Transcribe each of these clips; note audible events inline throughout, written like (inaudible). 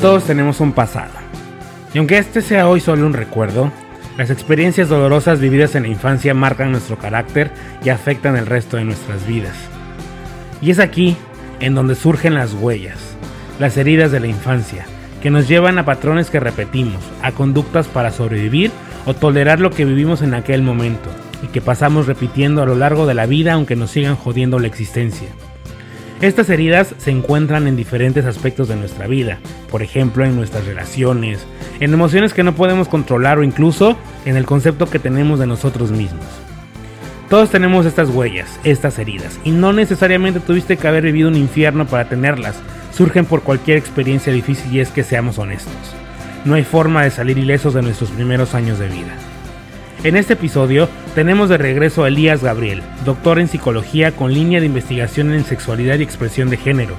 Todos tenemos un pasado. Y aunque este sea hoy solo un recuerdo, las experiencias dolorosas vividas en la infancia marcan nuestro carácter y afectan el resto de nuestras vidas. Y es aquí en donde surgen las huellas, las heridas de la infancia, que nos llevan a patrones que repetimos, a conductas para sobrevivir o tolerar lo que vivimos en aquel momento y que pasamos repitiendo a lo largo de la vida aunque nos sigan jodiendo la existencia. Estas heridas se encuentran en diferentes aspectos de nuestra vida, por ejemplo en nuestras relaciones, en emociones que no podemos controlar o incluso en el concepto que tenemos de nosotros mismos. Todos tenemos estas huellas, estas heridas, y no necesariamente tuviste que haber vivido un infierno para tenerlas, surgen por cualquier experiencia difícil y es que seamos honestos. No hay forma de salir ilesos de nuestros primeros años de vida. En este episodio tenemos de regreso a Elías Gabriel, doctor en psicología con línea de investigación en sexualidad y expresión de género,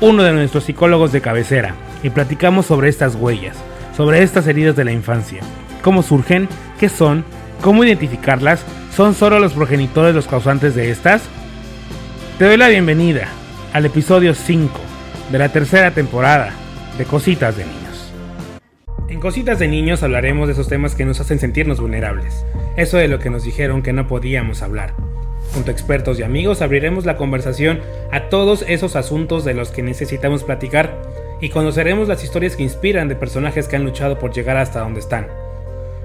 uno de nuestros psicólogos de cabecera, y platicamos sobre estas huellas, sobre estas heridas de la infancia, cómo surgen, qué son, cómo identificarlas, son solo los progenitores los causantes de estas. Te doy la bienvenida al episodio 5 de la tercera temporada de Cositas de Niños. En Cositas de Niños hablaremos de esos temas que nos hacen sentirnos vulnerables, eso de lo que nos dijeron que no podíamos hablar. Junto a expertos y amigos abriremos la conversación a todos esos asuntos de los que necesitamos platicar y conoceremos las historias que inspiran de personajes que han luchado por llegar hasta donde están.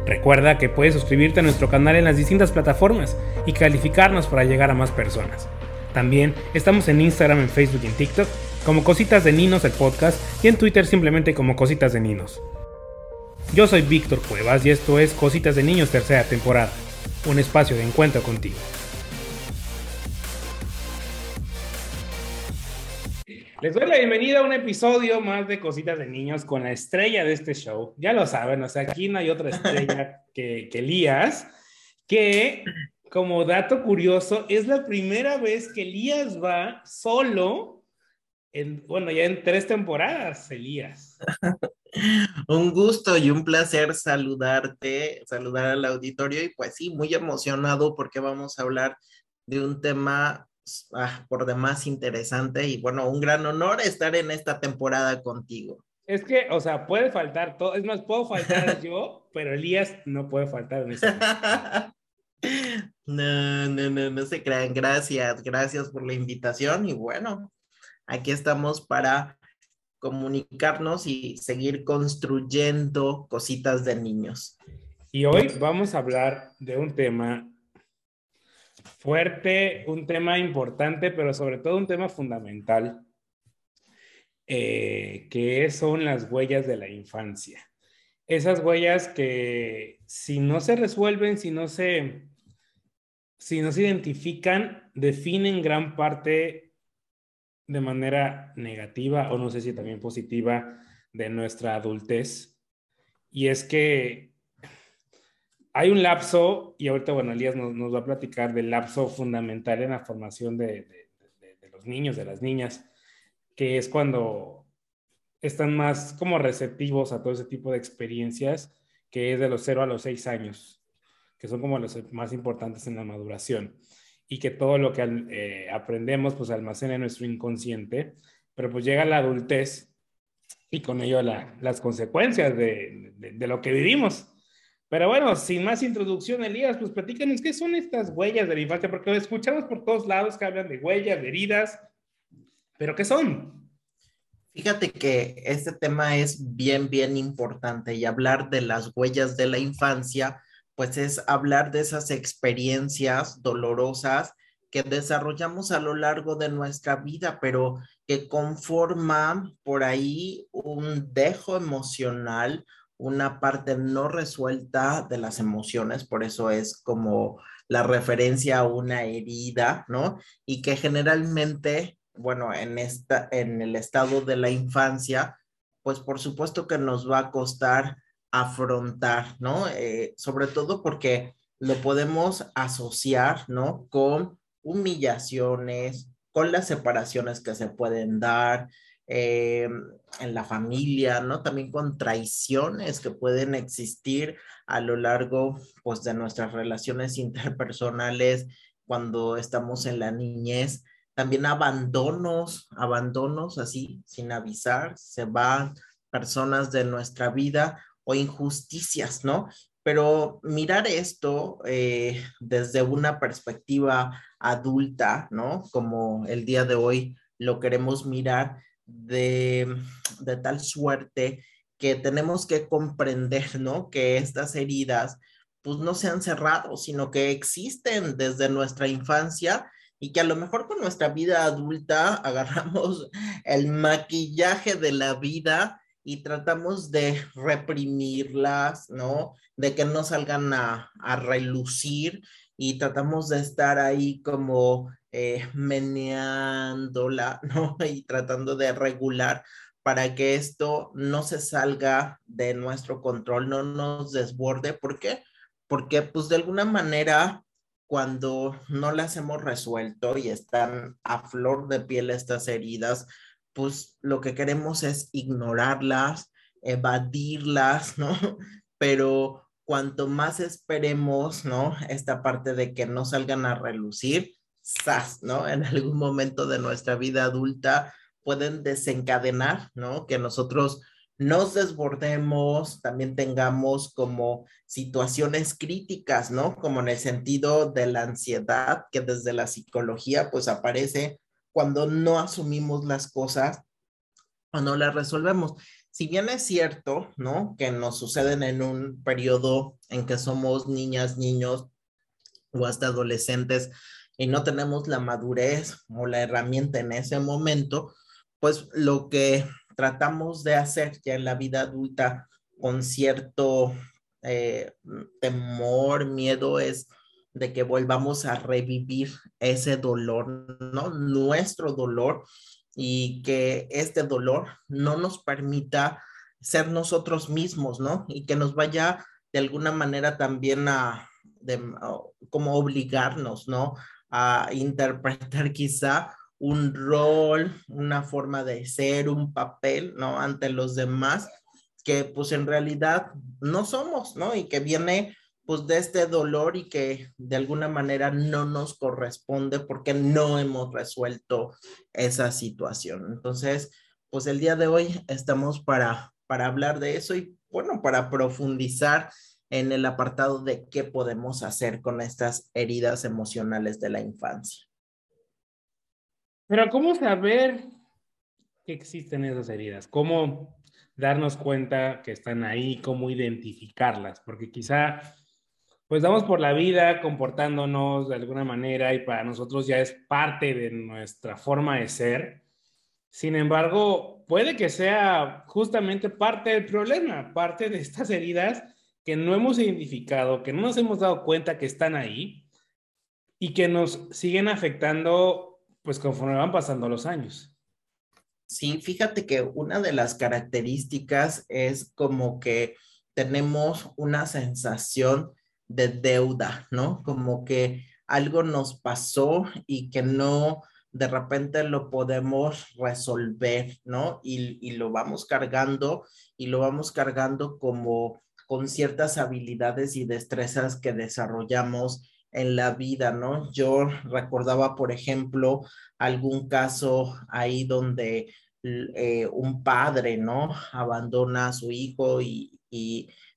Recuerda que puedes suscribirte a nuestro canal en las distintas plataformas y calificarnos para llegar a más personas. También estamos en Instagram, en Facebook y en TikTok como Cositas de Ninos el podcast y en Twitter simplemente como Cositas de Ninos. Yo soy Víctor Cuevas y esto es Cositas de Niños tercera temporada, un espacio de encuentro contigo. Les doy la bienvenida a un episodio más de Cositas de Niños con la estrella de este show. Ya lo saben, o sea, aquí no hay otra estrella (laughs) que, que Elías, que como dato curioso, es la primera vez que Elías va solo, en, bueno, ya en tres temporadas, Elías. (laughs) (laughs) Un gusto y un placer saludarte, saludar al auditorio y pues sí, muy emocionado porque vamos a hablar de un tema ah, por demás interesante y bueno, un gran honor estar en esta temporada contigo. Es que, o sea, puede faltar todo, es más, puedo faltar (laughs) yo, pero Elías no puede faltar en esta. (laughs) No, no, no, no se crean. Gracias, gracias por la invitación y bueno, aquí estamos para comunicarnos y seguir construyendo cositas de niños. Y hoy vamos a hablar de un tema fuerte, un tema importante, pero sobre todo un tema fundamental, eh, que son las huellas de la infancia. Esas huellas que si no se resuelven, si no se, si no se identifican, definen gran parte de manera negativa o no sé si también positiva de nuestra adultez. Y es que hay un lapso, y ahorita, bueno, Elías nos, va a platicar del lapso fundamental en la formación de, de, los niños, de las niñas, que es cuando están más como receptivos a todo ese tipo de experiencias, que es de los 0 a los 6 años, que son como los más importantes en la maduración y que todo lo que eh, aprendemos pues almacena en nuestro inconsciente, pero pues llega la adultez y con ello las consecuencias de, de, lo que vivimos. Pero bueno, sin más introducción, Elías, pues platícanos qué son estas huellas de la infancia, porque escuchamos por todos lados que hablan de huellas, de heridas, pero ¿qué son? Fíjate que este tema es bien, bien importante y hablar de las huellas de la infancia pues es hablar de esas experiencias dolorosas que desarrollamos a lo largo de nuestra vida, pero que conforman por ahí un dejo emocional, una parte no resuelta de las emociones, por eso es como la referencia a una herida, ¿no? Y que generalmente, bueno, en esta en el estado de la infancia, pues por supuesto que nos va a costar afrontar, ¿no? Eh, sobre todo porque lo podemos asociar, ¿no? Con humillaciones, con las separaciones que se pueden dar eh, en la familia, ¿no? También con traiciones que pueden existir a lo largo, pues, de nuestras relaciones interpersonales cuando estamos en la niñez. También abandonos, abandonos así, sin avisar, se van personas de nuestra vida o injusticias, ¿no? Pero mirar esto eh, desde una perspectiva adulta, ¿no? Como el día de hoy lo queremos mirar de, de tal suerte que tenemos que comprender, ¿no? Que estas heridas pues no se han cerrado, sino que existen desde nuestra infancia y que a lo mejor con nuestra vida adulta (laughs) agarramos el maquillaje de la vida y tratamos de reprimirlas, ¿no? De que no salgan a, relucir y tratamos de estar ahí como eh, meneándola, (laughs) ¿no? Y tratando de regular para que esto no se salga de nuestro control, no nos desborde. ¿Por qué? Porque pues de alguna manera cuando no las hemos resuelto y están a flor de piel estas heridas, pues lo que queremos es ignorarlas, evadirlas, ¿no? (laughs) Pero cuanto más esperemos, ¿no? Esta parte de que no salgan a relucir, ¡zas! ¿no? En algún momento de nuestra vida adulta pueden desencadenar, ¿no? Que nosotros nos desbordemos, también tengamos como situaciones críticas, ¿no? Como en el sentido de la ansiedad que desde la psicología pues aparece cuando no asumimos las cosas o no las resolvemos. Si bien es cierto, ¿no? Que nos suceden en un periodo en que somos niñas, niños o hasta adolescentes y no tenemos la madurez o la herramienta en ese momento, pues lo que tratamos de hacer ya en la vida adulta con cierto eh, temor, miedo, es de que volvamos a revivir ese dolor, ¿no? Nuestro dolor y que este dolor no nos permita ser nosotros mismos, ¿no? Y que nos vaya de alguna manera también a, como obligarnos, ¿no? A interpretar (laughs) quizá un rol, una forma de ser, un papel, ¿no? Ante los demás, que pues en realidad no somos, ¿no? Y que viene pues de este dolor y que de alguna manera no nos corresponde porque no hemos resuelto esa situación. Entonces, pues el día de hoy estamos para, para hablar de eso y bueno, para profundizar en el apartado de qué podemos hacer con estas heridas emocionales de la infancia. Pero ¿cómo saber que existen esas heridas? ¿Cómo darnos cuenta que están ahí? ¿Cómo identificarlas? Porque quizá pues damos por la vida comportándonos de alguna manera y para nosotros ya es parte de nuestra forma de ser. Sin embargo, puede que sea justamente parte del problema, parte de estas heridas que no hemos identificado, que no nos hemos dado cuenta que están ahí y que nos siguen afectando pues conforme van pasando los años. Sí, fíjate que una de las características es como que tenemos una sensación de deuda, ¿no? Como que algo nos pasó y que no de repente lo podemos resolver, ¿no? Y, y, lo vamos cargando y lo vamos cargando como con ciertas habilidades y destrezas que desarrollamos en la vida, ¿no? Yo recordaba, por ejemplo, algún caso ahí donde eh, un padre, ¿no? Abandona a su hijo y,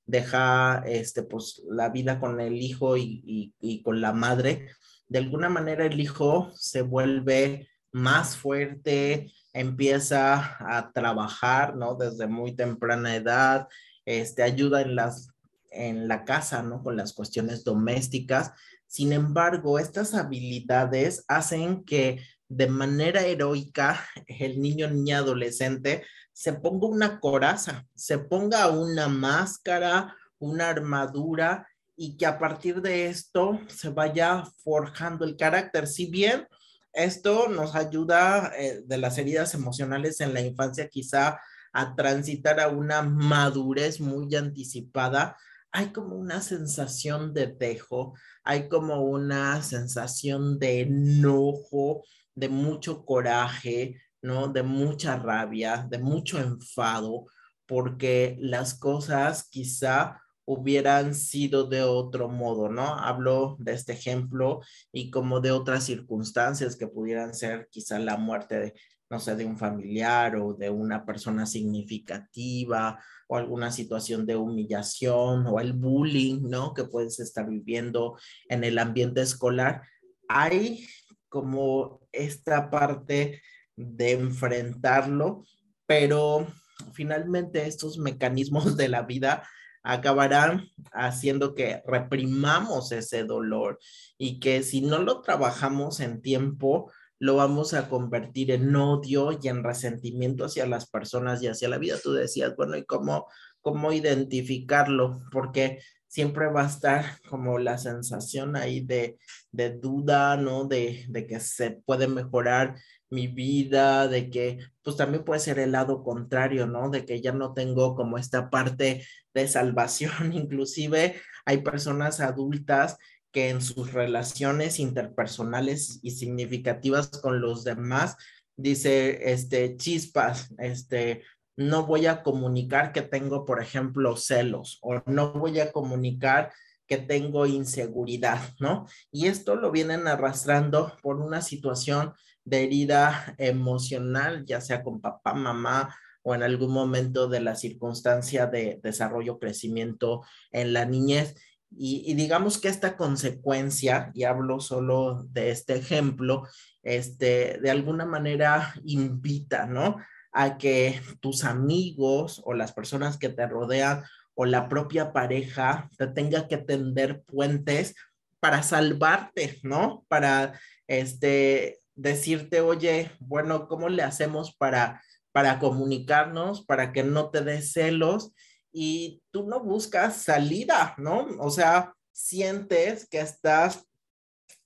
deja, este, pues, la vida con el hijo y, y con la madre. De alguna manera el hijo se vuelve más fuerte, empieza a trabajar, ¿no? Desde muy temprana edad, este, ayuda en las en la casa, ¿no? Con las cuestiones domésticas sin embargo, estas habilidades hacen que de manera heroica el niño, niña, adolescente se ponga una coraza, se ponga una máscara, una armadura y que a partir de esto se vaya forjando el carácter. Si bien esto nos ayuda eh, de las heridas emocionales en la infancia quizá a transitar a una madurez muy anticipada, hay como una sensación de dejo, hay como una sensación de enojo, de mucho coraje, ¿no? De mucha rabia, de mucho enfado, porque las cosas quizá hubieran sido de otro modo, ¿no? Hablo de este ejemplo y como de otras circunstancias que pudieran ser quizá la muerte de, no sé, de un familiar o de una persona significativa o alguna situación de humillación o el bullying, ¿no? Que puedes estar viviendo en el ambiente escolar. Hay como esta parte de enfrentarlo, pero finalmente estos mecanismos (laughs) de la vida acabarán haciendo que reprimamos ese dolor y que si no lo trabajamos en tiempo, lo vamos a convertir en odio y en resentimiento hacia las personas y hacia la vida. Tú decías, bueno, ¿y cómo, cómo identificarlo? Porque siempre va a estar como la sensación ahí de, de duda, ¿no? De, de que se puede mejorar mi vida, de que pues también puede ser el lado contrario, ¿no? De que ya no tengo como esta parte de salvación, (laughs) inclusive hay personas adultas que en sus relaciones interpersonales y significativas con los demás, dice, este, chispas, este, no voy a comunicar que tengo, por ejemplo, celos o no voy a comunicar que tengo inseguridad, ¿no? Y esto lo vienen arrastrando por una situación de herida emocional, ya sea con papá, mamá o en algún momento de la circunstancia de desarrollo, crecimiento en la niñez. Y, digamos que esta consecuencia, y hablo solo de este ejemplo, este, de alguna manera invita, ¿no? A que tus amigos o las personas que te rodean o la propia pareja te tenga que tender puentes para salvarte, ¿no? Para este, decirte, oye, bueno, ¿cómo le hacemos para, para comunicarnos, para que no te des celos? Y tú no buscas salida, ¿no? O sea, sientes que estás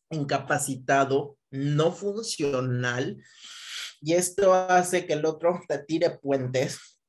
incapacitado, no funcional, y esto hace que el otro te tire puentes,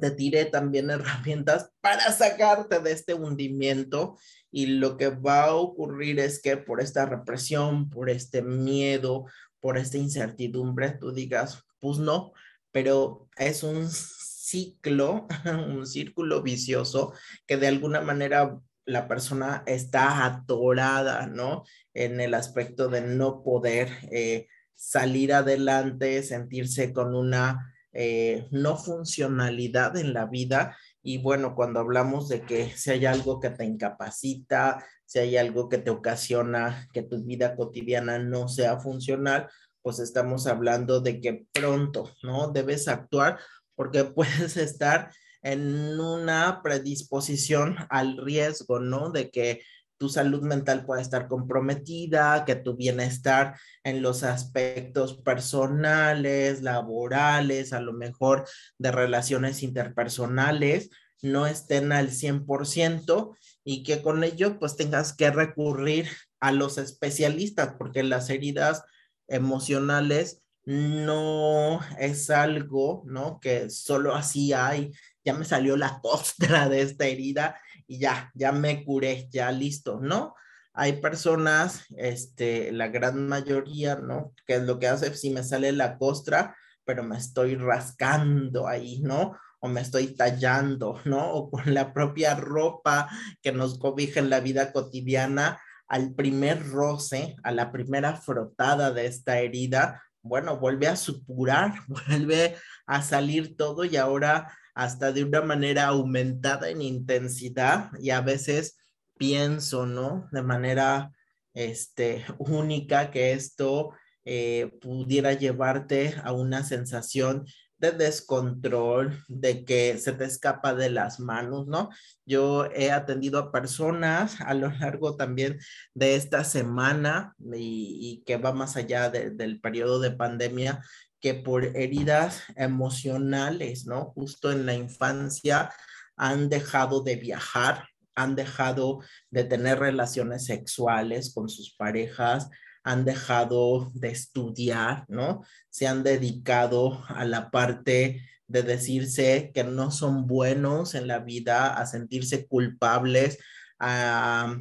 te tire también herramientas para sacarte de este hundimiento y lo que va a ocurrir es que por esta represión, por este miedo, por esta incertidumbre, tú digas, pues no, pero es un ciclo, (laughs) un círculo vicioso que de alguna manera la persona está atorada, ¿no? En el aspecto de no poder eh, salir adelante, sentirse con una eh, no funcionalidad en la vida. Y bueno, cuando hablamos de que si hay algo que te incapacita, si hay algo que te ocasiona que tu vida cotidiana no sea funcional, pues estamos hablando de que pronto, ¿no? Debes actuar porque (laughs) puedes estar en una predisposición al riesgo, ¿no? De que tu salud mental pueda estar comprometida, que tu bienestar en los aspectos personales, laborales, a lo mejor de relaciones interpersonales, no estén al 100% y que con ello pues tengas que recurrir a los especialistas porque las heridas emocionales no es algo, ¿no? Que solo así hay, ya me salió la (laughs) costra de esta herida y ya, ya me curé, ya listo, ¿no? Hay personas, este, la gran mayoría, ¿no? Que es lo que hace, si me sale la costra, pero me estoy rascando ahí, ¿no? O me estoy tallando, ¿no? O con la propia ropa que nos cobija en la vida cotidiana, al primer roce, a la primera frotada de esta herida, bueno, vuelve a supurar, (laughs) vuelve a salir todo y ahora hasta de una manera aumentada en intensidad y a veces pienso, ¿no? De manera este, única que esto eh, pudiera llevarte a una sensación de descontrol, de que se te escapa de las manos, ¿no? Yo he atendido a personas a lo largo también de esta semana y, que va más allá del periodo de pandemia, que por heridas emocionales, ¿no? Justo en la infancia han dejado de viajar, han dejado de tener relaciones sexuales con sus parejas, han dejado de estudiar, ¿no? Se han dedicado a la parte de decirse que no son buenos en la vida, a sentirse culpables, a,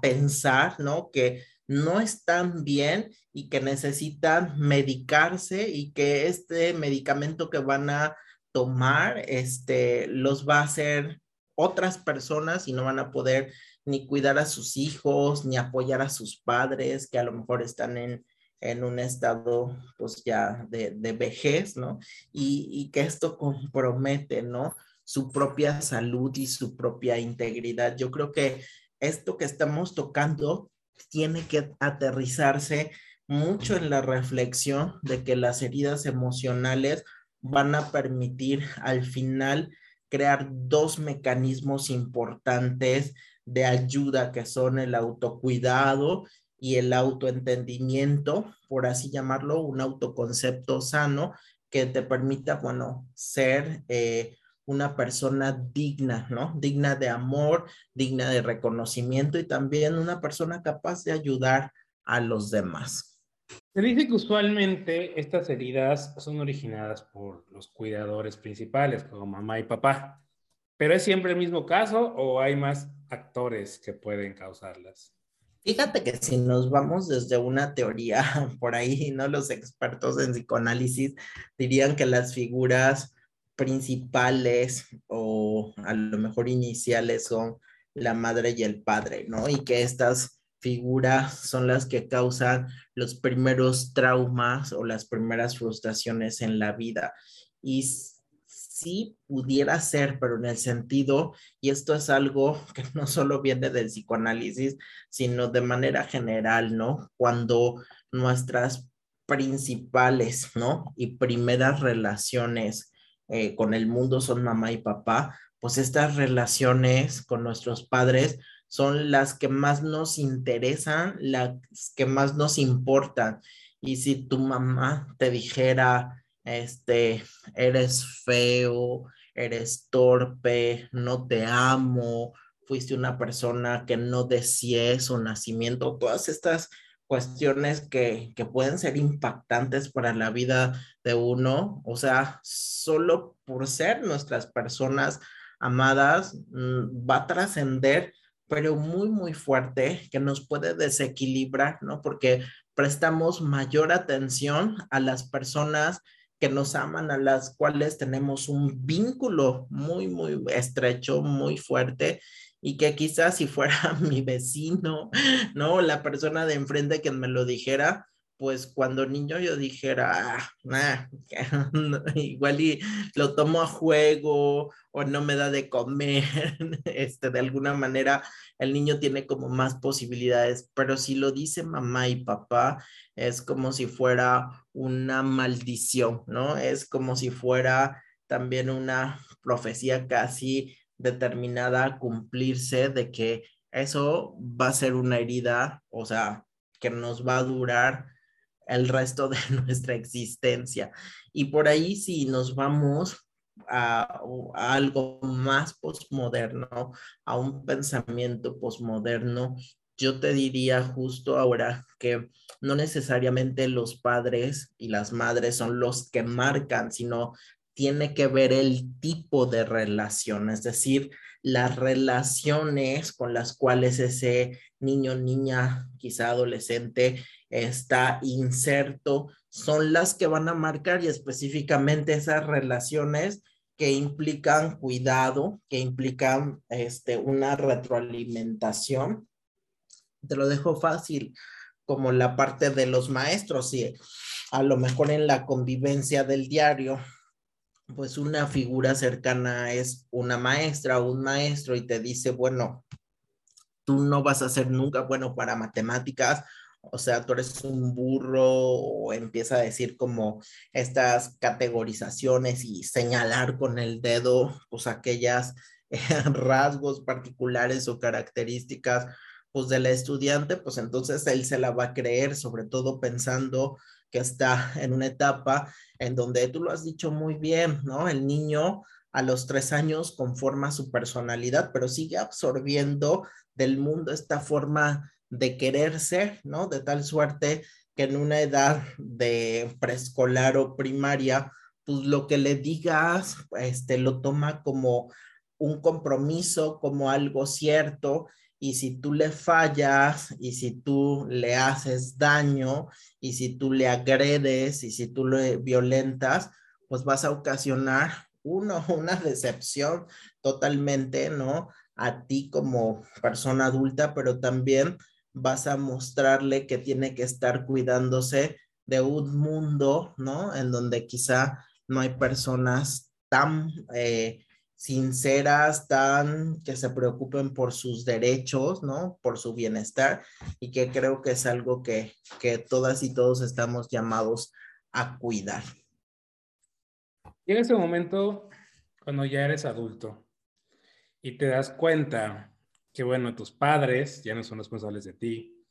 pensar, ¿no? Que no están bien y que necesitan medicarse y que este medicamento que van a tomar, este, los va a hacer otras personas y no van a poder ni cuidar a sus hijos, ni apoyar a sus padres que a lo mejor están en, en un estado pues ya de, de vejez, ¿no? Y, y, que esto compromete, ¿no? Su propia salud y su propia integridad. Yo creo que esto que estamos tocando tiene que aterrizarse mucho en la reflexión de que las heridas emocionales van a permitir al final crear dos mecanismos importantes de ayuda que son el autocuidado y el autoentendimiento, por así llamarlo, un autoconcepto sano que te permita, bueno, ser eh, una persona digna, ¿no? Digna de amor, digna de reconocimiento y también una persona capaz de ayudar a los demás. Se dice que usualmente estas heridas son originadas por los cuidadores principales, como mamá y papá. ¿Pero es siempre el mismo caso o hay más actores que pueden causarlas? Fíjate que si nos vamos desde una teoría (laughs) por ahí, ¿no? Los expertos en psicoanálisis dirían que las figuras principales o a lo mejor iniciales son la madre y el padre, ¿no? Y que estas figuras son las que causan los primeros traumas o las primeras frustraciones en la vida. Y sí pudiera ser, pero en el sentido, y esto es algo (laughs) que no solo viene del psicoanálisis, sino de manera general, ¿no? Cuando nuestras principales, ¿no? Y primeras relaciones eh, con el mundo son mamá y papá, pues estas relaciones con nuestros padres son las que más nos interesan, las que más nos importan. Y si tu mamá te dijera, este, eres feo, eres torpe, no te amo, fuiste una persona que no deseé su nacimiento, todas estas cuestiones que, que, pueden ser impactantes para la vida de uno, o sea, solo por ser nuestras personas amadas, mm, va a trascender, pero muy, muy fuerte, que nos puede desequilibrar, ¿no? Porque prestamos mayor atención a las personas que nos aman, a las cuales tenemos un vínculo muy, muy estrecho, muy fuerte y que quizás si fuera (laughs) mi vecino, ¿no? La persona de enfrente que me lo dijera, pues cuando niño yo dijera, ah, (laughs) igual y lo tomo a juego o no me da de comer, (laughs) este, de alguna manera el niño tiene como más posibilidades, pero si lo dice mamá y papá, es como si fuera una maldición, ¿no? Es como si fuera también una profecía casi determinada a cumplirse de que eso va a ser una herida, o sea, que nos va a durar el resto de (laughs) nuestra existencia. Y por ahí si nos vamos a, algo más posmoderno, a un pensamiento posmoderno, yo te diría justo ahora que no necesariamente los padres y las madres son los que marcan, sino tiene que ver el tipo de relación, es decir, las relaciones con las cuales ese niño, niña, quizá adolescente está inserto, son las que van a marcar y específicamente esas relaciones que implican cuidado, que implican este, una retroalimentación. Te lo dejo fácil, como la parte de los maestros, y a lo mejor en la convivencia del diario pues una figura cercana es una maestra o un maestro y te dice, bueno, tú no vas a ser nunca bueno para matemáticas, o sea, tú eres un burro o empieza a decir como estas categorizaciones y señalar con el dedo, pues aquellas (laughs) rasgos particulares o características pues del estudiante, pues entonces él se la va a creer, sobre todo pensando que está en una etapa en donde tú lo has dicho muy bien, ¿no? El niño a los tres años conforma su personalidad, pero sigue absorbiendo del mundo esta forma de quererse, ¿no? De tal suerte que en una edad de preescolar o primaria, pues lo que le digas, este, lo toma como un compromiso, como algo cierto, y si tú le fallas y si tú le haces daño y si tú le agredes y si tú le violentas, pues vas a ocasionar uno, (laughs) una decepción totalmente, ¿no? A ti como persona adulta, pero también vas a mostrarle que tiene que estar cuidándose de un mundo, ¿no? En donde quizá no hay personas tan eh, sinceras, tan que se preocupen por sus derechos, ¿no? Por su bienestar y que creo que es algo que, que todas y todos estamos llamados a cuidar. Llega ese momento cuando ya eres adulto y te das cuenta que, bueno, tus padres ya no son responsables de ti,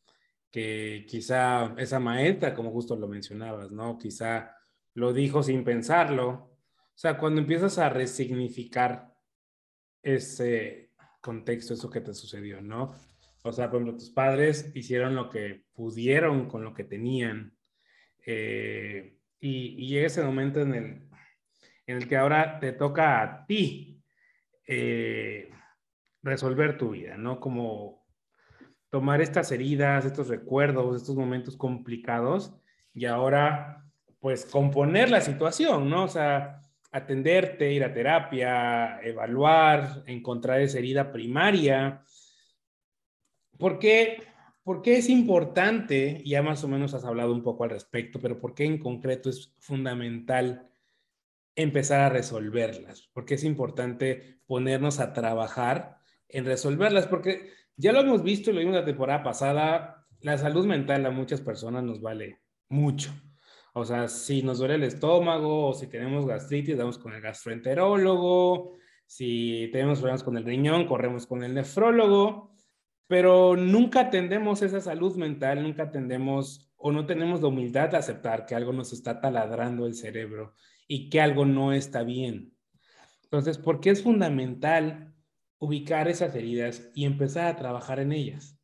que quizá esa maestra, como justo lo mencionabas, ¿no? Quizá lo dijo sin pensarlo, o sea, cuando empiezas a resignificar ese contexto, eso que te sucedió, ¿no? O sea, por ejemplo, tus padres hicieron lo que pudieron con lo que tenían. Eh, y, llega ese momento en el, en el que ahora te toca a ti eh, resolver tu vida, ¿no? Como tomar estas heridas, estos recuerdos, estos momentos complicados y ahora, pues, componer la situación, ¿no? O sea, atenderte, ir a terapia, evaluar, encontrar esa herida primaria. ¿Por qué, ¿Por es importante? Ya más o menos has hablado un poco al respecto, pero ¿por qué en concreto es fundamental empezar a resolverlas? ¿Por qué es importante ponernos a trabajar en resolverlas? Porque ya lo hemos visto y lo vimos la temporada pasada, la salud mental a muchas personas nos vale mucho. O sea, si nos duele el estómago o si tenemos gastritis, vamos con el gastroenterólogo. Si tenemos problemas con el riñón, corremos con el nefrólogo. Pero nunca atendemos esa salud mental, nunca atendemos o no tenemos la humildad de aceptar que algo nos está taladrando el cerebro y que algo no está bien. Entonces, ¿por qué es fundamental ubicar esas heridas y empezar a trabajar en ellas?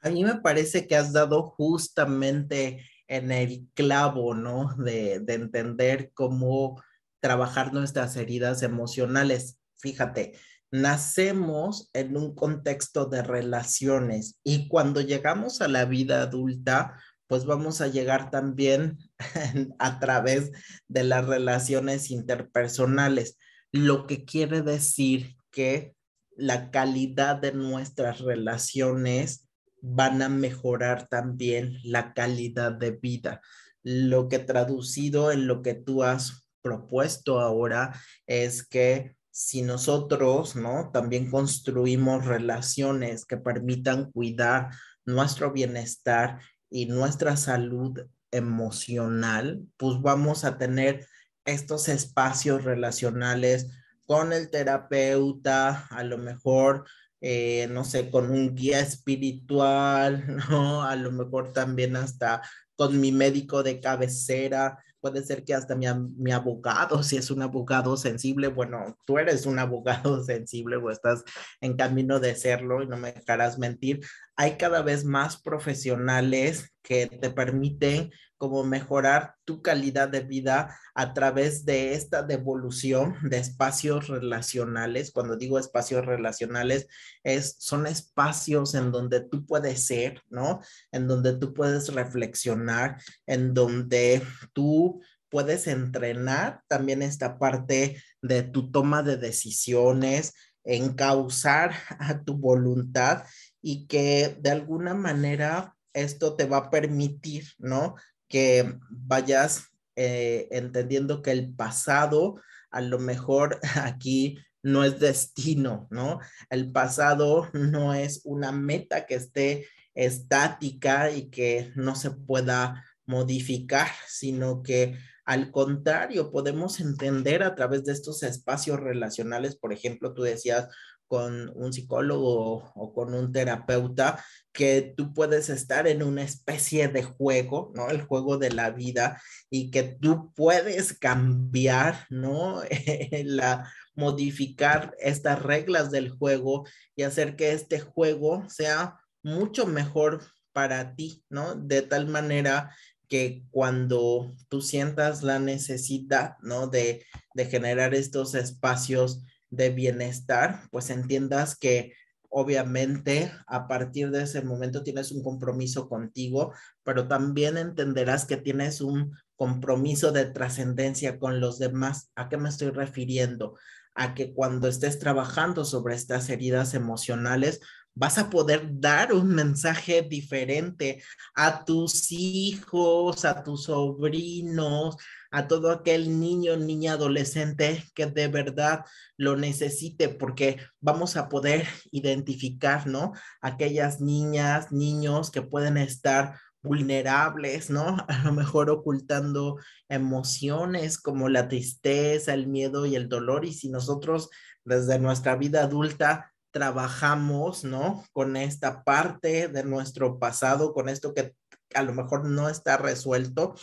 A mí me parece que has dado justamente en el clavo, ¿no? De, de entender cómo trabajar nuestras heridas emocionales. Fíjate, nacemos en un contexto de relaciones y cuando llegamos a la vida adulta, pues vamos a llegar también (laughs) a través de las relaciones interpersonales, lo que quiere decir que la calidad de nuestras relaciones van a mejorar también la calidad de vida. Lo que traducido en lo que tú has propuesto ahora es que si nosotros, ¿no? También construimos relaciones que permitan cuidar nuestro bienestar y nuestra salud emocional, pues vamos a tener estos espacios relacionales con el terapeuta, a lo mejor eh, no sé, con un guía espiritual, (laughs) ¿no? A lo mejor también hasta con mi médico de cabecera, puede ser que hasta mi, mi, abogado, (laughs) si es un abogado sensible, bueno, tú eres un abogado (laughs) sensible o estás en camino de serlo y no me dejarás mentir, hay cada vez más profesionales que te permiten como mejorar tu calidad de vida a través de esta devolución de espacios relacionales. Cuando digo espacios relacionales, es, son espacios en donde tú puedes ser, ¿no? En donde tú puedes reflexionar, en donde tú puedes entrenar también esta parte de tu toma de decisiones, encauzar a tu voluntad y que de alguna manera esto te va a permitir, ¿no? Que vayas eh, entendiendo que el pasado a lo mejor (laughs) aquí no es destino, ¿no? El pasado no es una meta que esté estática y que no se pueda modificar, sino que al contrario, podemos entender a través de estos espacios relacionales, por ejemplo, tú decías, con un psicólogo o con un terapeuta, que tú puedes estar en una especie de juego, ¿no? El juego de la vida y que tú puedes cambiar, ¿no? (laughs) la, modificar estas reglas del juego y hacer que este juego sea mucho mejor para ti, ¿no? De tal manera que cuando tú sientas la necesidad, ¿no? De, de generar estos espacios de bienestar, pues entiendas que obviamente a partir de ese momento tienes un compromiso contigo, pero también entenderás que tienes un compromiso de trascendencia con los demás. ¿A qué me estoy refiriendo? A que cuando estés trabajando sobre estas heridas emocionales, vas a poder dar un mensaje diferente a tus hijos, a tus sobrinos, a todo aquel niño, niña, adolescente que de verdad lo necesite, porque vamos a poder identificar, ¿no? Aquellas niñas, niños que pueden estar vulnerables, ¿no? (laughs) A lo mejor ocultando emociones como la tristeza, el miedo y el dolor. Y si nosotros desde nuestra vida adulta trabajamos, ¿no? Con esta parte de nuestro pasado, con esto que a lo mejor no está resuelto,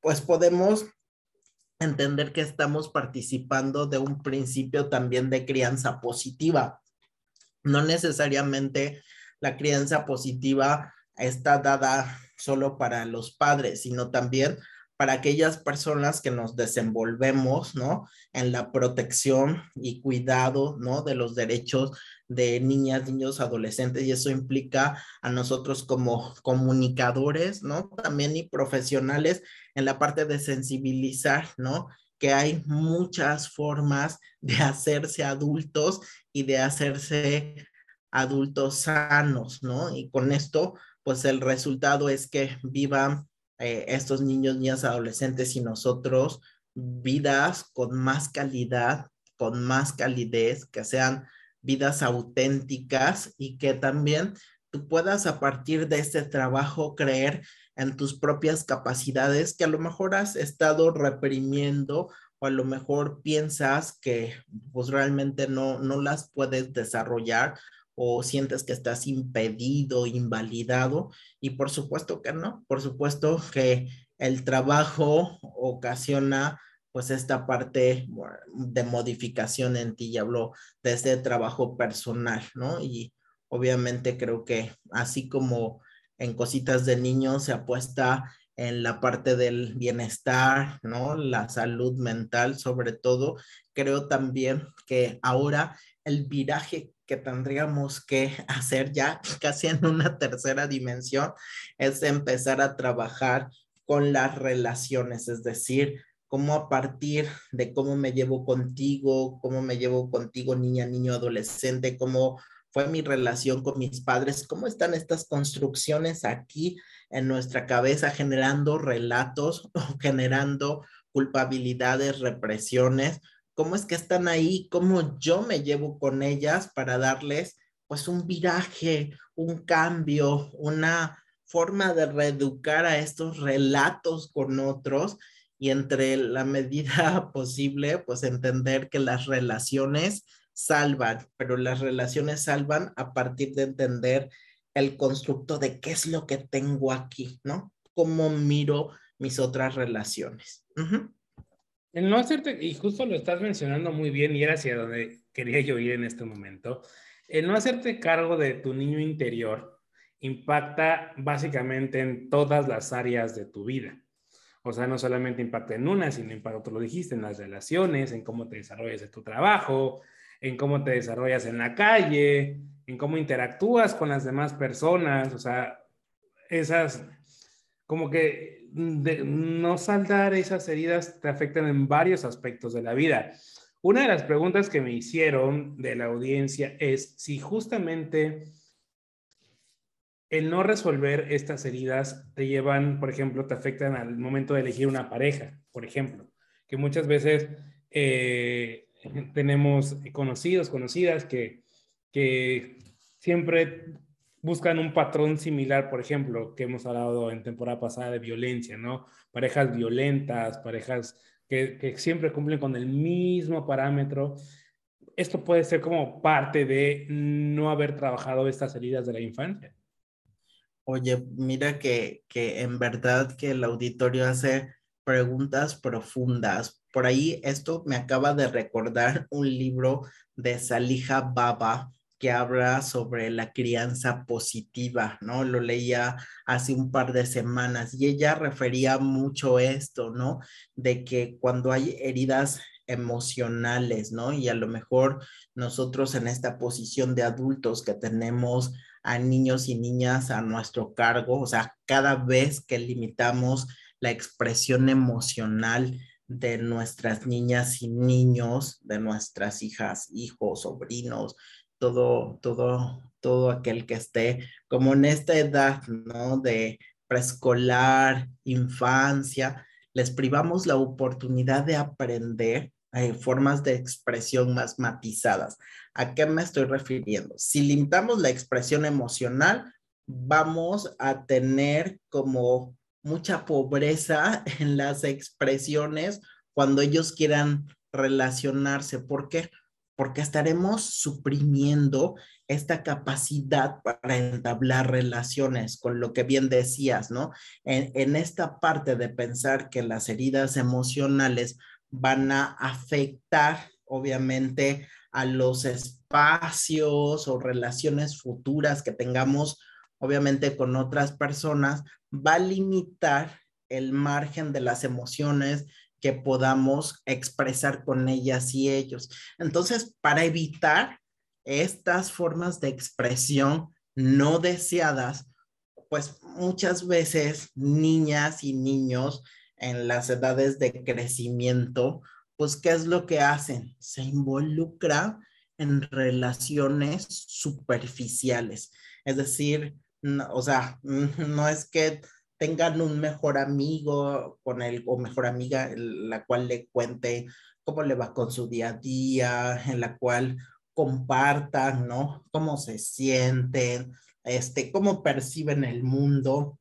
pues podemos entender que estamos participando de un principio también de crianza positiva. No necesariamente la crianza positiva está dada solo para los padres, sino también para aquellas personas que nos desenvolvemos, ¿no? En la protección y cuidado, ¿no? De los derechos de niñas, niños, adolescentes, y eso implica a nosotros como comunicadores, ¿no? También y profesionales en la parte de sensibilizar, ¿no? Que hay muchas formas de hacerse adultos y de hacerse adultos sanos, ¿no? Y con esto, pues el resultado es que vivan eh, estos niños, niñas, adolescentes y nosotros vidas con más calidad, con más calidez, que sean vidas auténticas y que también tú puedas a partir de este trabajo creer en tus propias capacidades que a lo mejor has estado reprimiendo o a lo mejor piensas que pues realmente no, no las puedes desarrollar o sientes que estás impedido, invalidado. Y por supuesto que no, por supuesto que el trabajo ocasiona pues esta parte de modificación en ti, y hablo de este trabajo personal, ¿no? Y obviamente creo que así como en cositas de niños se apuesta en la parte del bienestar, ¿no? La salud mental sobre todo, creo también que ahora el viraje que tendríamos que (laughs) hacer ya (laughs) casi en una tercera dimensión es empezar a trabajar con las relaciones, es decir, cómo a partir de cómo me llevo contigo, cómo me llevo contigo niña, niño, adolescente, cómo fue mi relación con mis padres, cómo están estas construcciones aquí en nuestra cabeza generando relatos (laughs) generando culpabilidades, represiones, cómo es que están ahí, cómo yo me llevo con ellas para darles pues un viraje, un cambio, una forma de reeducar a estos relatos con otros y entre la medida (laughs) posible, pues entender que las relaciones salvan, pero las relaciones salvan a partir de entender el constructo de qué es lo que tengo aquí, ¿no? Cómo miro mis otras relaciones. El no hacerte, y justo lo estás mencionando muy bien y era hacia donde quería yo ir en este momento, el no hacerte cargo de tu niño interior impacta básicamente en todas las áreas de tu vida. O sea, no solamente impacta en una, sino impacta, tú lo dijiste, en las relaciones, en cómo te desarrollas en tu trabajo, en cómo te desarrollas en la calle, en cómo interactúas con las demás personas. O sea, esas, como que no saldar esas heridas te afectan en varios aspectos de la vida. Una de las preguntas que me hicieron de la audiencia es si justamente el no resolver estas heridas te llevan, por ejemplo, te afectan al momento de elegir una pareja, por ejemplo, que muchas veces eh, tenemos conocidos, conocidas que, que siempre buscan un patrón similar, por ejemplo, que hemos hablado en temporada pasada de violencia, ¿no? Parejas violentas, parejas que, que siempre cumplen con el mismo parámetro. Esto puede ser como parte de no haber trabajado estas heridas de la infancia. Oye, mira que, que en verdad que el auditorio hace preguntas profundas. Por ahí esto me acaba de recordar un libro de Salija Baba que habla sobre la crianza positiva, ¿no? Lo leía hace un par de semanas y ella refería mucho esto, ¿no? De que cuando hay heridas emocionales, ¿no? Y a lo mejor nosotros en esta posición de adultos que tenemos a niños y niñas a nuestro cargo, o sea, cada vez que limitamos la expresión emocional de nuestras niñas y niños, de nuestras hijas, hijos, sobrinos, todo, todo, todo aquel que esté como en esta edad, ¿no? De preescolar, infancia, les privamos la oportunidad de aprender eh, formas de expresión más matizadas. ¿A qué me estoy refiriendo? Si limitamos la expresión emocional, vamos a tener como mucha pobreza (laughs) en las expresiones cuando ellos quieran relacionarse. ¿Por qué? Porque estaremos suprimiendo esta capacidad para entablar relaciones, con lo que bien decías, ¿no? En, en, esta parte de pensar que las heridas emocionales van a afectar, obviamente, a los espacios o relaciones futuras que tengamos, obviamente, con otras personas, va a limitar el margen de las emociones que podamos expresar con ellas y ellos. Entonces, para evitar estas formas de expresión no deseadas, pues muchas veces niñas y niños en las edades de crecimiento, pues ¿qué es lo que hacen? Se involucra en relaciones superficiales. Es decir, o sea, (laughs) no es que tengan un mejor amigo con él o mejor amiga en la cual le cuente cómo le va con su día a día, en la cual compartan, ¿no? Cómo se sienten, este, cómo perciben el mundo,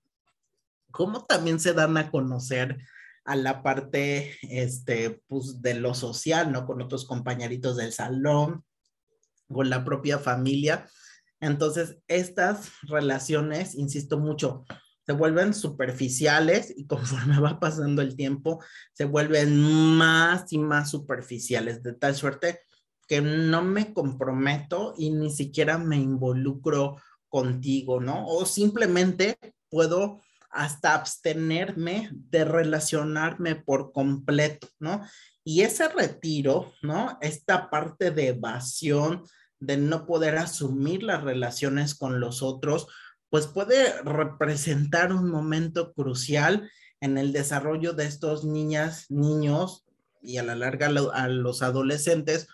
cómo también se dan a conocer a la parte, este, pues, de lo social, ¿no? Con otros compañeritos del salón, con la propia familia. Entonces, estas relaciones, insisto mucho, se vuelven superficiales y (laughs) conforme va pasando el tiempo, se vuelven más y más superficiales, de tal suerte que no me comprometo y ni siquiera me involucro contigo, ¿no? O simplemente puedo hasta abstenerme de relacionarme por completo, ¿no? Y ese retiro, ¿no? Esta parte de evasión, de no poder asumir las relaciones con los otros, pues puede representar un momento crucial en el desarrollo de estos niñas, niños y a la larga a los adolescentes,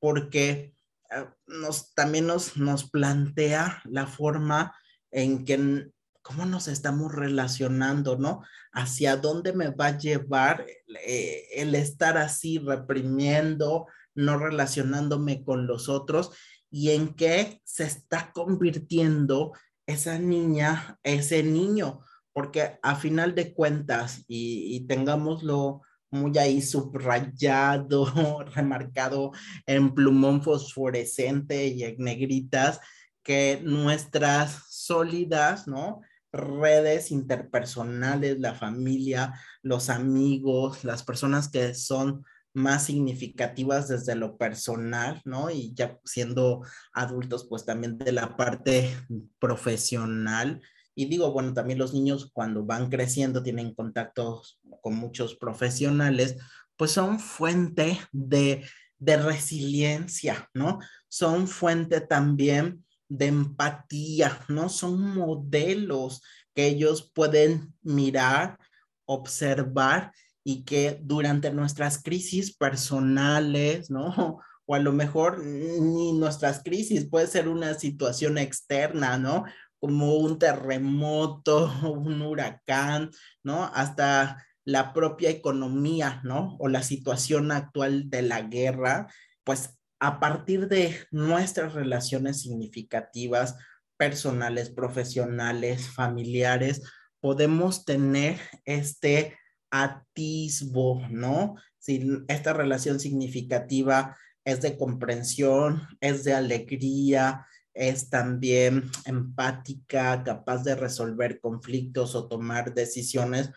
porque eh, nos, también nos, nos plantea la forma en que cómo nos estamos relacionando, ¿no? Hacia dónde me va a llevar eh, el estar así reprimiendo, no relacionándome con los otros y en qué se está convirtiendo esa niña, ese niño, porque a final de cuentas, y, y tengámoslo muy ahí subrayado, (laughs) remarcado en plumón fosforescente y en negritas, que nuestras sólidas, ¿no? Redes interpersonales, la familia, los amigos, las personas que son más significativas desde lo personal, ¿no? Y ya siendo adultos, pues también de la parte profesional. Y digo, bueno, también los niños cuando van creciendo tienen contactos con muchos profesionales, pues son fuente de, de resiliencia, ¿no? Son fuente también de empatía, ¿no? Son modelos que ellos pueden mirar, observar y que durante nuestras crisis personales, ¿no? (laughs) O a lo mejor ni nuestras crisis, puede ser una situación externa, ¿no? Como un terremoto, (laughs) un huracán, ¿no? Hasta la propia economía, ¿no? O la situación actual de la guerra, pues a partir de nuestras relaciones significativas, personales, profesionales, familiares, podemos tener este atisbo, ¿no? Si esta relación significativa es de comprensión, es de alegría, es también empática, capaz de resolver conflictos o tomar decisiones,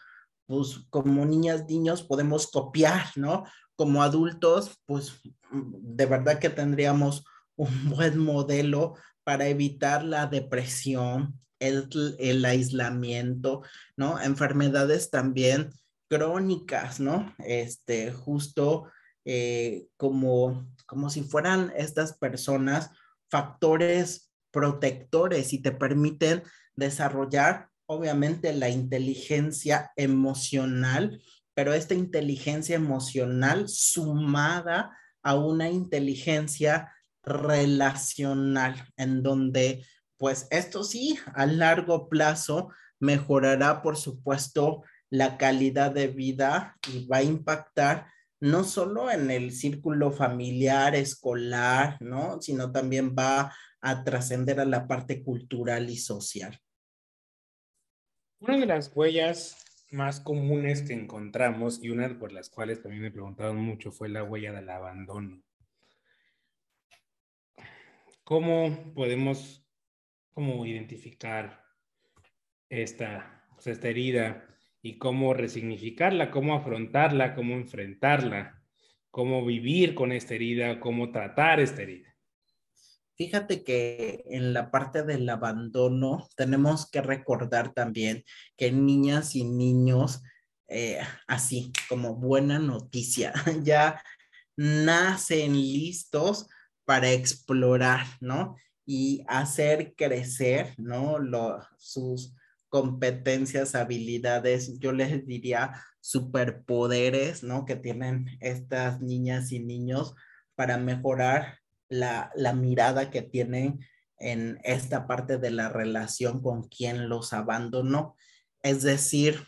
pues como niñas, niños podemos copiar, ¿no? Como adultos, pues de verdad que tendríamos un buen modelo para evitar la depresión, el, el aislamiento, ¿no? Enfermedades también crónicas, ¿no? Este, justo eh, como, como si fueran estas personas factores protectores y te permiten desarrollar obviamente la inteligencia emocional, pero esta inteligencia emocional sumada a una inteligencia relacional, en donde pues esto sí, a largo plazo mejorará, por supuesto, la calidad de vida y va a impactar no solo en el círculo familiar, escolar, ¿no? Sino también va a trascender a la parte cultural y social. Una de las huellas más comunes que encontramos y una por las cuales también me preguntaron mucho fue la huella del abandono. ¿Cómo podemos cómo identificar esta, esta herida y cómo resignificarla, cómo afrontarla, cómo enfrentarla, cómo vivir con esta herida, cómo tratar esta herida. Fíjate que en la parte del abandono (laughs) tenemos que recordar también que niñas y niños, eh, así como buena noticia, (laughs) ya nacen listos para explorar, ¿no? Y hacer crecer, ¿no? sus competencias, habilidades, yo les diría superpoderes, ¿no? Que tienen estas niñas y niños para mejorar la, mirada que tienen en esta parte de la relación con quien los abandonó. Es decir,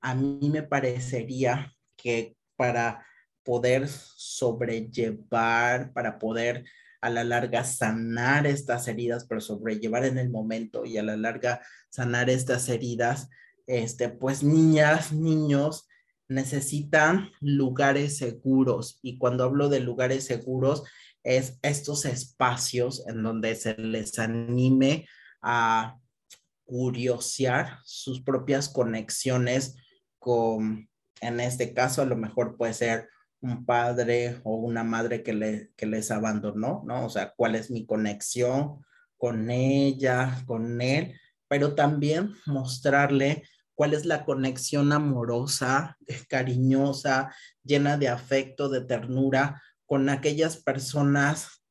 a mí me parecería que para poder sobrellevar, para poder a la larga sanar estas heridas, pero sobrellevar en el momento y a la larga sanar estas heridas, este, pues niñas, niños necesitan lugares seguros. Y cuando hablo de lugares seguros, es estos espacios en donde se les anime a curiosear sus propias conexiones con, en este caso, a lo mejor puede ser un padre o una madre que, le, que les abandonó, ¿no? O sea, cuál es mi conexión con ella, con él, pero también mostrarle cuál es la conexión amorosa, (laughs) cariñosa, llena de afecto, de ternura con aquellas personas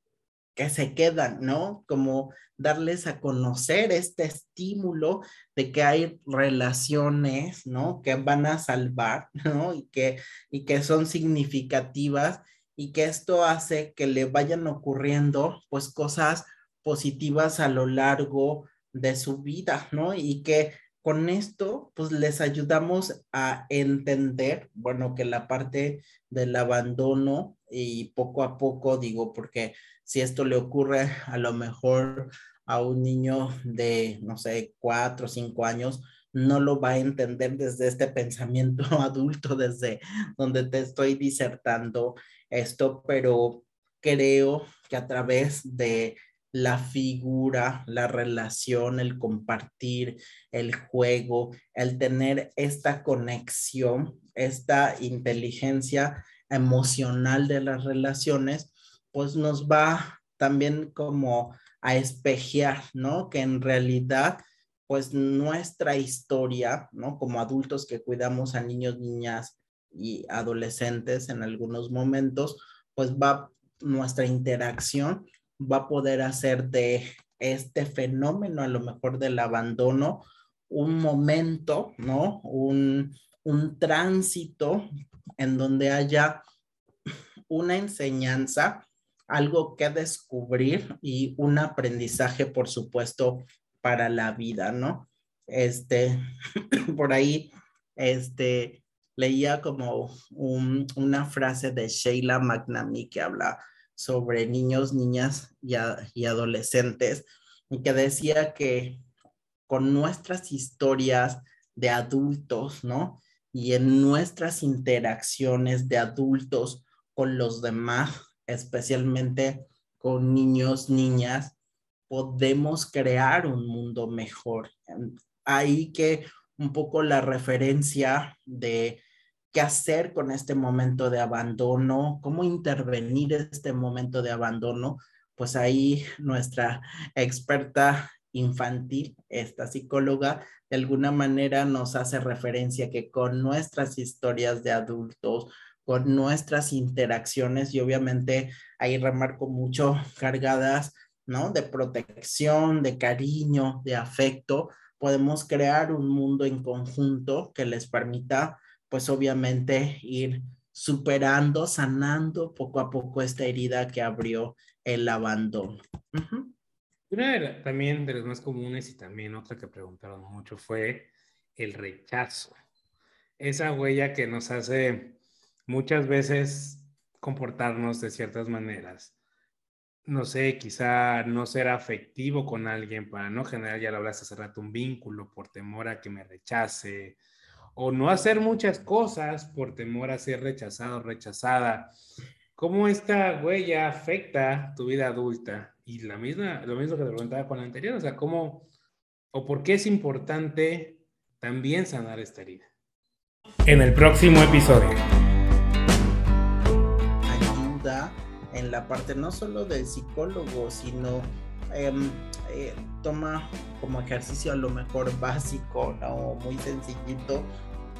que se quedan, ¿no? Como darles a conocer este estímulo de que hay relaciones, ¿no? Que van a salvar, (laughs) ¿no? Y que, y que son significativas y que esto hace que le vayan ocurriendo pues cosas positivas a lo largo de su vida, ¿no? Y que con esto, pues les ayudamos a entender, bueno, que la parte del abandono y poco a poco digo, porque si esto le ocurre (laughs) a lo mejor a un niño de, no sé, cuatro o cinco años, no lo va a entender desde este pensamiento (laughs) adulto, desde donde te estoy disertando esto, pero creo que a través de la figura, la relación, el compartir, el juego, el tener esta conexión, esta inteligencia emocional de las relaciones, pues nos va también como a espejear, ¿no? Que en realidad, pues nuestra historia, ¿no? Como adultos que cuidamos a niños, niñas y adolescentes en algunos momentos, pues va nuestra interacción va a poder hacer de este fenómeno, a lo mejor del abandono, un momento, ¿no? Un, un tránsito en donde haya una enseñanza, algo que descubrir y un aprendizaje, por supuesto, para la vida, ¿no? Este, (clears throat) por ahí, este, leía como un, una frase de Sheila McNamee que habla sobre niños, niñas y, adolescentes, y que decía que con nuestras historias de adultos, ¿no? Y en nuestras interacciones de adultos con los demás, especialmente con niños, niñas, podemos crear un mundo mejor. Ahí que un poco la referencia de qué hacer con este momento de abandono, cómo intervenir este momento de abandono, pues ahí nuestra experta infantil, esta psicóloga, de alguna manera nos hace referencia que con nuestras historias de adultos, con nuestras interacciones y obviamente ahí remarco mucho cargadas, ¿no? De protección, de cariño, de afecto, podemos crear un mundo en conjunto que les permita, pues obviamente, ir superando, sanando poco a poco esta herida que abrió el abandono. Una también de las más comunes y también otra que preguntaron mucho fue el rechazo. Esa huella que nos hace muchas veces comportarnos de ciertas maneras. No sé, quizá no ser afectivo con alguien para no generar, ya lo hablaste hace rato, un vínculo por temor a que me rechace, o no hacer muchas cosas por temor a ser rechazado rechazada. ¿Cómo esta huella afecta tu vida adulta? Y la misma, lo mismo que te preguntaba con la anterior, o sea, ¿cómo o por qué es importante también sanar esta herida? En el próximo episodio. Ayuda en la parte no solo del psicólogo, sino em, eh, toma como ejercicio a lo mejor básico o muy sencillito,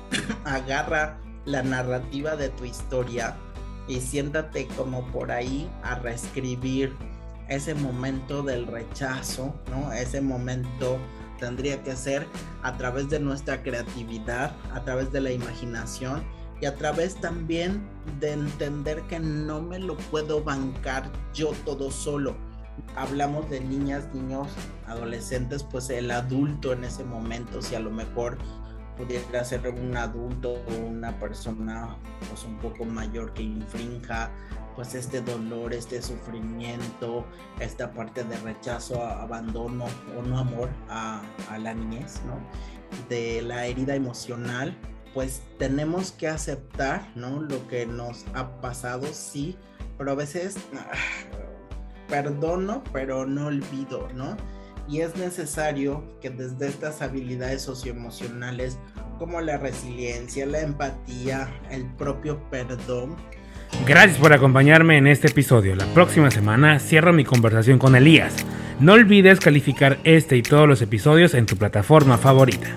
(clears throat) agarra la narrativa de tu historia y siéntate como por ahí a reescribir ese momento del rechazo, ¿no? Ese momento tendría que ser a través de nuestra creatividad, a través de la imaginación y a través también de entender que no me lo puedo bancar yo todo solo. Hablamos de niñas, niños, adolescentes, pues el adulto en ese momento, si a lo mejor pudiera ser un adulto o una persona pues un poco mayor que infrinja pues este dolor, este sufrimiento, esta parte de rechazo, abandono o no amor a, a la niñez, ¿no? De la herida emocional, pues tenemos que aceptar, ¿no? Lo que nos ha pasado, sí, pero a veces ah, perdono, pero no olvido, ¿no? y es necesario que desde estas habilidades socioemocionales como la resiliencia, la empatía, el propio perdón. Gracias por acompañarme en este episodio. La próxima semana cierro mi conversación con Elías. No olvides calificar este y todos los episodios en tu plataforma favorita.